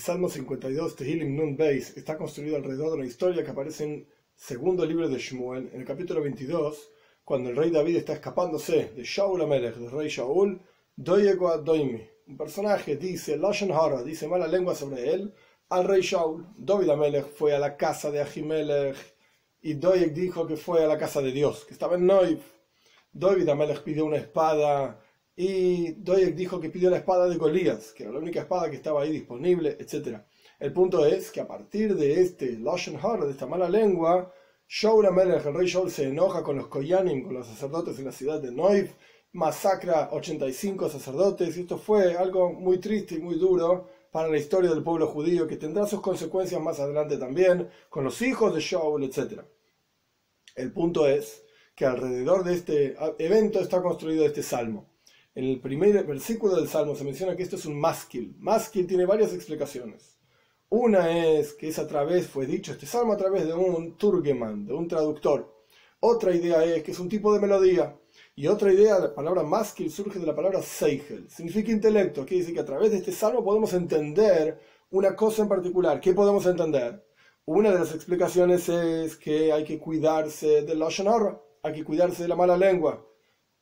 Salmo 52, Tehillim Nun Beis, está construido alrededor de una historia que aparece en segundo libro de Shmuel, en el capítulo 22, cuando el rey David está escapándose de Shaul Amelech, del rey Shaul, Doyego Doimi. Un personaje dice, Lashon Hara, dice mala lengua sobre él, al rey Shaul. David Amelech fue a la casa de Ahimelech y Doyeg dijo que fue a la casa de Dios, que estaba en Noib. David Amelech pidió una espada y Doyek dijo que pidió la espada de Golías, que era la única espada que estaba ahí disponible, etc. El punto es que a partir de este Lashon Hara, de esta mala lengua, Shaul Amelech, el rey Shaul, se enoja con los Koyanim, con los sacerdotes en la ciudad de Noiv, masacra 85 sacerdotes, y esto fue algo muy triste y muy duro para la historia del pueblo judío, que tendrá sus consecuencias más adelante también, con los hijos de Shaul, etc. El punto es que alrededor de este evento está construido este salmo. En el primer versículo del Salmo se menciona que esto es un másquil. Másquil tiene varias explicaciones. Una es que es a través, fue dicho este salmo a través de un turgeman, de un traductor. Otra idea es que es un tipo de melodía. Y otra idea, la palabra másquil surge de la palabra seigel, significa intelecto. Quiere decir que a través de este salmo podemos entender una cosa en particular. ¿Qué podemos entender? Una de las explicaciones es que hay que cuidarse del lashon hay que cuidarse de la mala lengua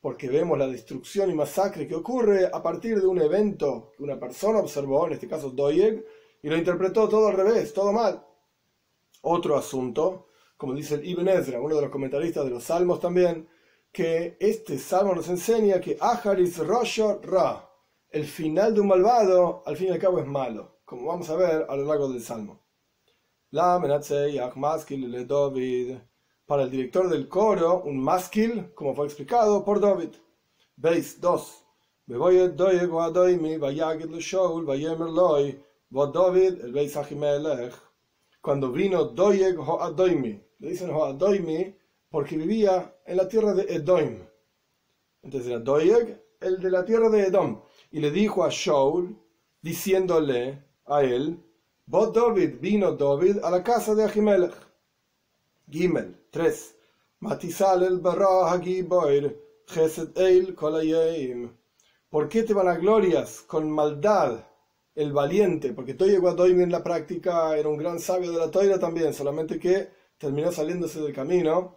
porque vemos la destrucción y masacre que ocurre a partir de un evento que una persona observó, en este caso Doyeg, y lo interpretó todo al revés, todo mal. Otro asunto, como dice el Ibn Ezra, uno de los comentaristas de los Salmos también, que este salmo nos enseña que Aharis Rosho Ra, el final de un malvado, al fin y al cabo es malo, como vamos a ver a lo largo del salmo. La le David para el director del coro un másquil, como fue explicado por David. Veis 2. David, el Beis cuando vino Doyeg Hoadoimi, le dicen Hoadoimi porque vivía en la tierra de Edom. Entonces era Doyeg, el de la tierra de Edom, y le dijo a Shaul, diciéndole a él, Vos David, vino David a la casa de Ahimelech Gimel 3. Matizal el Eil Kolayim. ¿Por qué te van a glorias con maldad el valiente? Porque Toye Guadoim en la práctica era un gran sabio de la toira también, solamente que terminó saliéndose del camino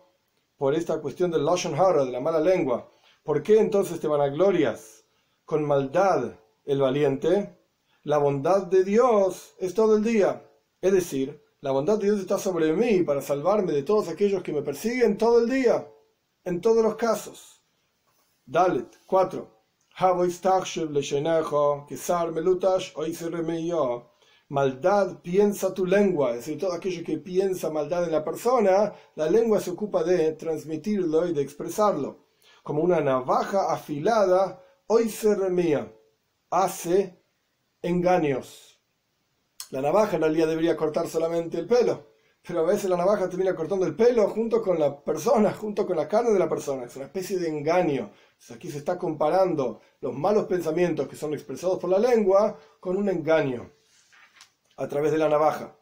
por esta cuestión del Lashon Hara, de la mala lengua. ¿Por qué entonces te van a glorias con maldad el valiente? La bondad de Dios es todo el día. Es decir, la bondad de Dios está sobre mí para salvarme de todos aquellos que me persiguen todo el día, en todos los casos. Dalet 4. Maldad piensa tu lengua, es decir, todo aquello que piensa maldad en la persona, la lengua se ocupa de transmitirlo y de expresarlo. Como una navaja afilada, hoy se remía, hace engaños la navaja en realidad debería cortar solamente el pelo, pero a veces la navaja termina cortando el pelo junto con la persona, junto con la carne de la persona. Es una especie de engaño. aquí se está comparando los malos pensamientos que son expresados por la lengua con un engaño a través de la navaja.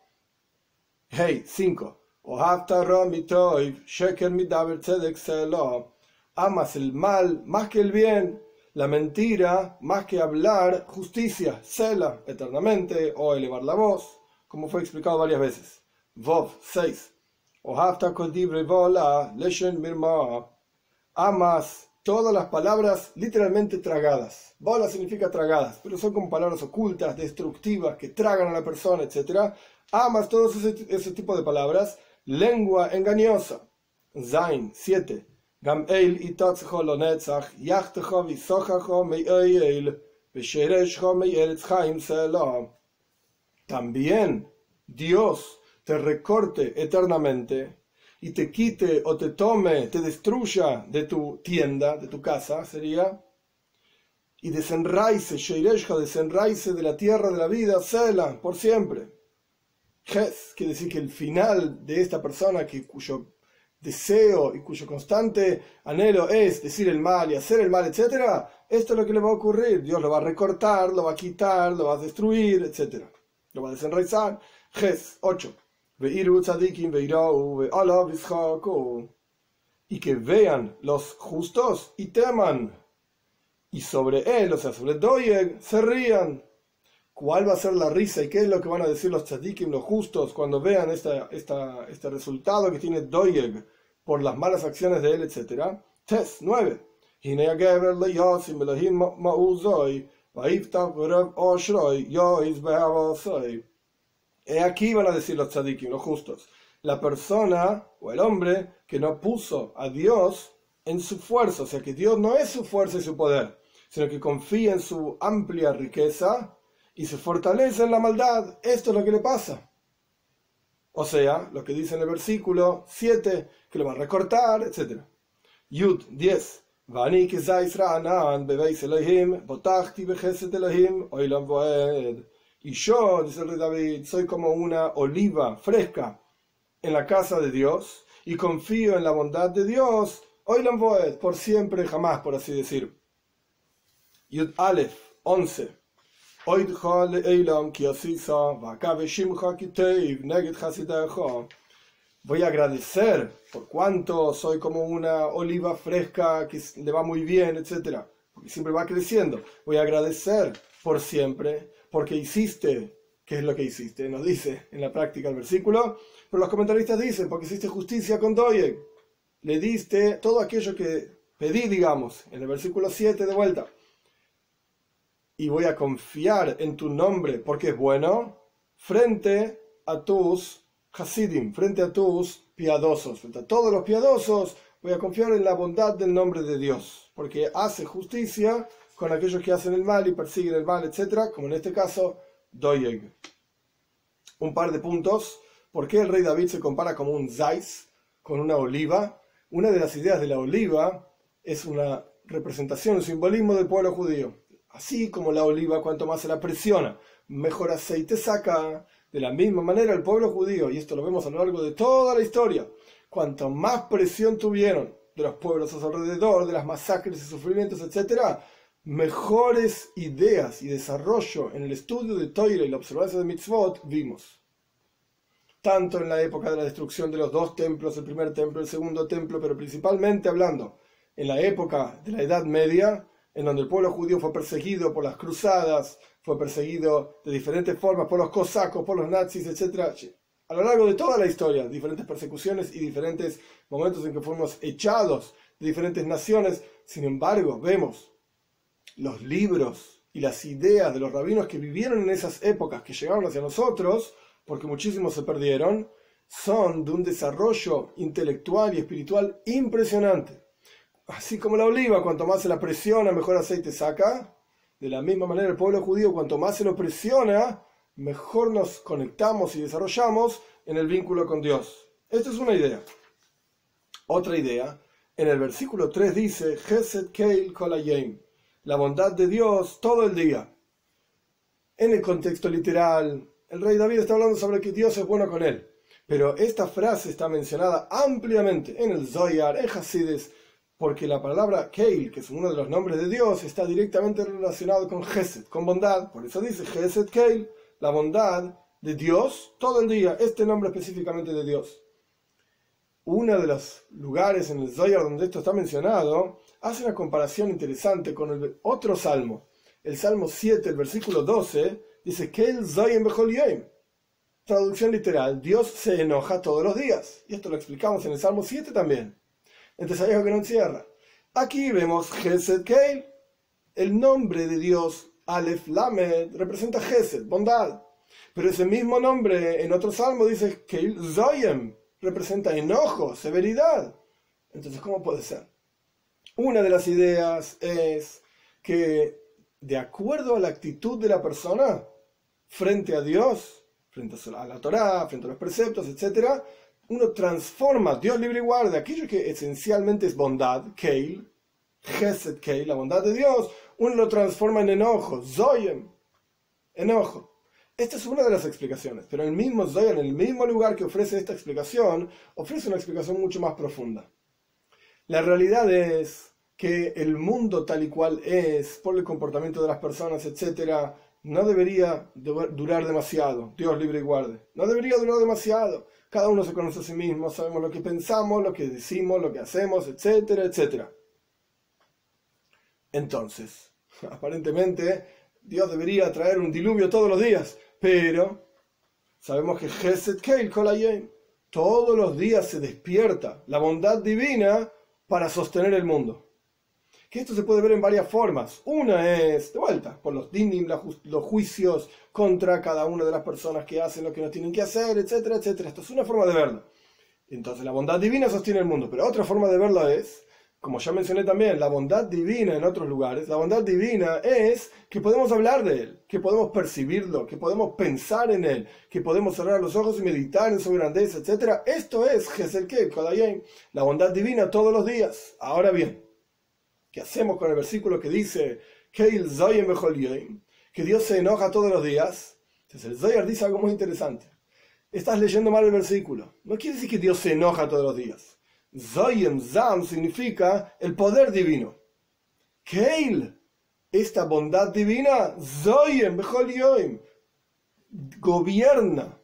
Hey, 5. Amas el mal más que el bien la mentira, más que hablar, justicia, cela eternamente o elevar la voz, como fue explicado varias veces. Vov 6. Amas todas las palabras literalmente tragadas. Bola significa tragadas, pero son como palabras ocultas, destructivas, que tragan a la persona, etc. Amas todo ese, ese tipo de palabras. Lengua engañosa. Zain 7. También Dios te recorte eternamente y te quite o te tome, te destruya de tu tienda, de tu casa, sería, y desenraice, Sheireshja, desenraice de la tierra de la vida, Sela, por siempre. Ges, quiere decir que el final de esta persona que, cuyo deseo y cuyo constante anhelo es decir el mal y hacer el mal, etc., esto es lo que le va a ocurrir. Dios lo va a recortar, lo va a quitar, lo va a destruir, etc. Lo va a desenraizar. Ges 8. Y que vean los justos y teman. Y sobre él, o sea, sobre Doyeg, se rían. Cuál va a ser la risa y qué es lo que van a decir los tzadikim, los justos, cuando vean esta, esta, este resultado que tiene Doyeg por las malas acciones de él, etc. Test 9. He aquí van a decir los tzadikim, los justos, la persona o el hombre que no puso a Dios en su fuerza, o sea que Dios no es su fuerza y su poder, sino que confía en su amplia riqueza y se fortalece en la maldad. Esto es lo que le pasa. O sea, lo que dice en el versículo 7, que lo va a recortar, etc. Yud 10. Y yo, dice el rey David, soy como una oliva fresca en la casa de Dios y confío en la bondad de Dios, por siempre, jamás, por así decir. Yud Aleph 11. Voy a agradecer por cuanto soy como una oliva fresca que le va muy bien, etc. Porque siempre va creciendo. Voy a agradecer por siempre porque hiciste, ¿qué es lo que hiciste? Nos dice en la práctica el versículo. Pero los comentaristas dicen, porque hiciste justicia con Doye. Le diste todo aquello que pedí, digamos, en el versículo 7 de vuelta y voy a confiar en tu nombre porque es bueno frente a tus Hasidim, frente a tus piadosos, frente a todos los piadosos, voy a confiar en la bondad del nombre de Dios, porque hace justicia con aquellos que hacen el mal y persiguen el mal, etc., como en este caso, Doyeg. Un par de puntos. ¿Por qué el rey David se compara como un Zais, con una oliva? Una de las ideas de la oliva es una representación, un simbolismo del pueblo judío. Así como la oliva, cuanto más se la presiona, mejor aceite saca. De la misma manera el pueblo judío, y esto lo vemos a lo largo de toda la historia, cuanto más presión tuvieron de los pueblos a su alrededor, de las masacres y sufrimientos, etc., mejores ideas y desarrollo en el estudio de Toira y la observancia de mitzvot vimos. Tanto en la época de la destrucción de los dos templos, el primer templo, el segundo templo, pero principalmente hablando en la época de la Edad Media, en donde el pueblo judío fue perseguido por las cruzadas, fue perseguido de diferentes formas por los cosacos, por los nazis, etc. A lo largo de toda la historia, diferentes persecuciones y diferentes momentos en que fuimos echados de diferentes naciones. Sin embargo, vemos los libros y las ideas de los rabinos que vivieron en esas épocas, que llegaron hacia nosotros, porque muchísimos se perdieron, son de un desarrollo intelectual y espiritual impresionante así como la oliva, cuanto más se la presiona, mejor aceite saca. De la misma manera, el pueblo judío, cuanto más se lo presiona, mejor nos conectamos y desarrollamos en el vínculo con Dios. Esta es una idea. Otra idea, en el versículo 3 dice, Keil Kolayim, la bondad de Dios todo el día. En el contexto literal, el rey David está hablando sobre que Dios es bueno con él. Pero esta frase está mencionada ampliamente en el Zoyar, en Hasides, porque la palabra Keil, que es uno de los nombres de Dios, está directamente relacionado con Gesed, con bondad. Por eso dice Gesed Keil, la bondad de Dios todo el día, este nombre específicamente de Dios. Uno de los lugares en el Zohar donde esto está mencionado hace una comparación interesante con el otro salmo. El salmo 7, el versículo 12, dice Keil Zoyim Traducción literal, Dios se enoja todos los días. Y esto lo explicamos en el salmo 7 también. Entonces hay algo que no encierra. Aquí vemos Gesed Keil. El nombre de Dios, Aleph Lamed, representa Gesed, bondad. Pero ese mismo nombre en otro salmo dice Keil Zoyem, representa enojo, severidad. Entonces, ¿cómo puede ser? Una de las ideas es que, de acuerdo a la actitud de la persona frente a Dios, frente a la Torah, frente a los preceptos, etc., uno transforma, Dios libre y guarde, aquello que esencialmente es bondad, Keil, Geset Keil, la bondad de Dios, uno lo transforma en enojo, Zoyem, enojo. Esta es una de las explicaciones, pero el mismo Zoyem, en el mismo lugar que ofrece esta explicación, ofrece una explicación mucho más profunda. La realidad es que el mundo tal y cual es, por el comportamiento de las personas, etc., no debería durar demasiado, Dios libre y guarde, no debería durar demasiado cada uno se conoce a sí mismo, sabemos lo que pensamos, lo que decimos, lo que hacemos, etcétera, etcétera. Entonces, aparentemente Dios debería traer un diluvio todos los días, pero sabemos que Geset Keil Kolayim, todos los días se despierta la bondad divina para sostener el mundo. Que esto se puede ver en varias formas. Una es, de vuelta, por los dinim, los juicios contra cada una de las personas que hacen lo que no tienen que hacer, etcétera, etcétera. Esto es una forma de verlo. Entonces la bondad divina sostiene el mundo. Pero otra forma de verlo es como ya mencioné también, la bondad divina en otros lugares, la bondad divina es que podemos hablar de Él, que podemos percibirlo, que podemos pensar en Él, que podemos cerrar los ojos y meditar en su grandeza, etc. Esto es Geselke, la bondad divina todos los días. Ahora bien, ¿qué hacemos con el versículo que dice que Dios se enoja todos los días? Entonces el Zoyar dice algo muy interesante. Estás leyendo mal el versículo. No quiere decir que Dios se enoja todos los días. Zoyem Zam significa el poder divino. Keil, esta bondad divina, Zoyem Yoim, gobierna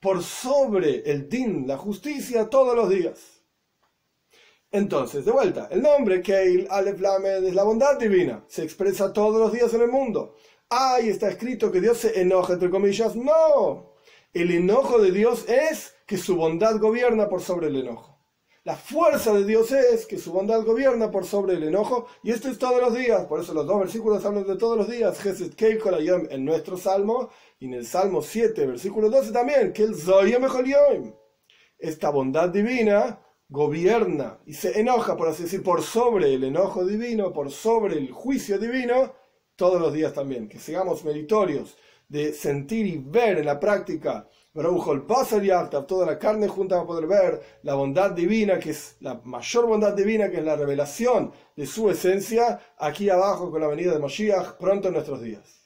por sobre el din, la justicia, todos los días. Entonces, de vuelta, el nombre Keil Aleph Lamed es la bondad divina, se expresa todos los días en el mundo. Ahí está escrito que Dios se enoja, entre comillas. No, el enojo de Dios es que su bondad gobierna por sobre el enojo. La fuerza de Dios es que su bondad gobierna por sobre el enojo, y esto es todos los días. Por eso los dos versículos hablan de todos los días. en nuestro salmo, y en el salmo 7, versículo 12 también, que el Zoyem Esta bondad divina gobierna y se enoja, por así decir, por sobre el enojo divino, por sobre el juicio divino, todos los días también. Que seamos meritorios de sentir y ver en la práctica toda la carne junta va a poder ver la bondad divina, que es la mayor bondad divina, que es la revelación de su esencia, aquí abajo con la venida de Moshiach, pronto en nuestros días.